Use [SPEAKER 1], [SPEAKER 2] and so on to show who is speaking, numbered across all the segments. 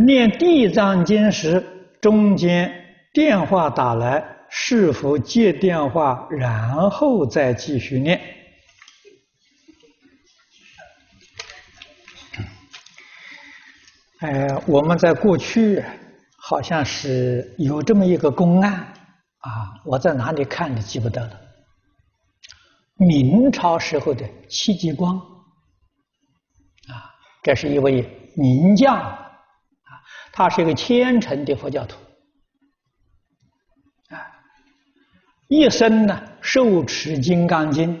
[SPEAKER 1] 念地藏经时，中间电话打来，是否接电话，然后再继续念？呃，我们在过去好像是有这么一个公案啊，我在哪里看的记不得了。明朝时候的戚继光啊，这是一位名将。他是一个虔诚的佛教徒，啊，一生呢受持《金刚经》，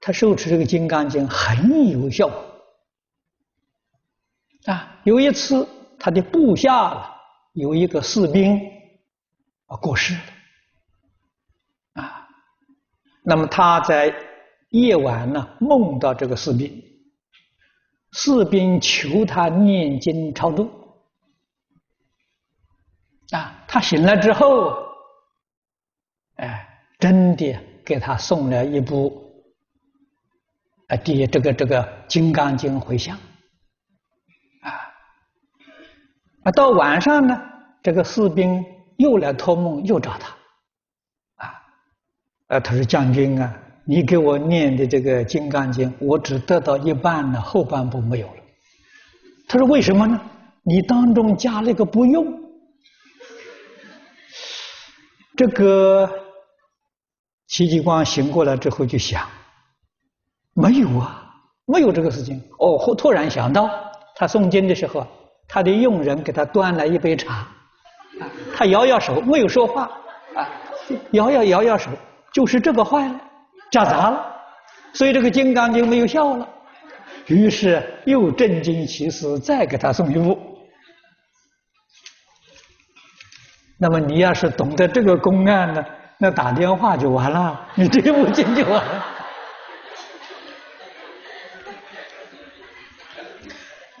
[SPEAKER 1] 他受持这个《金刚经》很有效，啊，有一次他的部下有一个士兵啊过世了，啊，那么他在夜晚呢梦到这个士兵，士兵求他念经超度。啊，他醒来之后，哎，真的给他送了一部啊的这个这个《金刚经》回向，啊，啊，到晚上呢，这个士兵又来托梦，又找他，啊，啊，他说将军啊，你给我念的这个《金刚经》，我只得到一半了，后半部没有了。他说为什么呢？你当中加了一个不用。这个戚继光醒过来之后就想，没有啊，没有这个事情。哦，突然想到，他诵经的时候，他的佣人给他端来一杯茶，他摇摇手，没有说话，啊，摇摇摇摇手，就是这个坏了，夹杂了，所以这个《金刚经》没有效了。于是又振经起誓，再给他送一副。那么你要是懂得这个公案呢，那打电话就完了，你这部经就完了，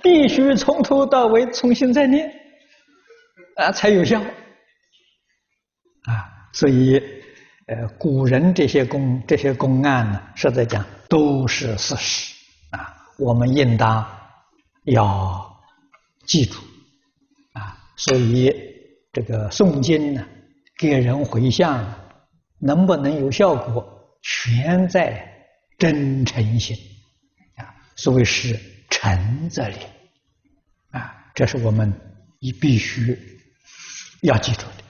[SPEAKER 1] 必须从头到尾重新再念，啊，才有效。啊，所以，呃，古人这些公这些公案呢，实在讲都是事实，啊，我们应当要记住，啊，所以。这个诵经呢，给人回向，能不能有效果，全在真诚心啊。所谓是诚则灵啊，这是我们你必须要记住的。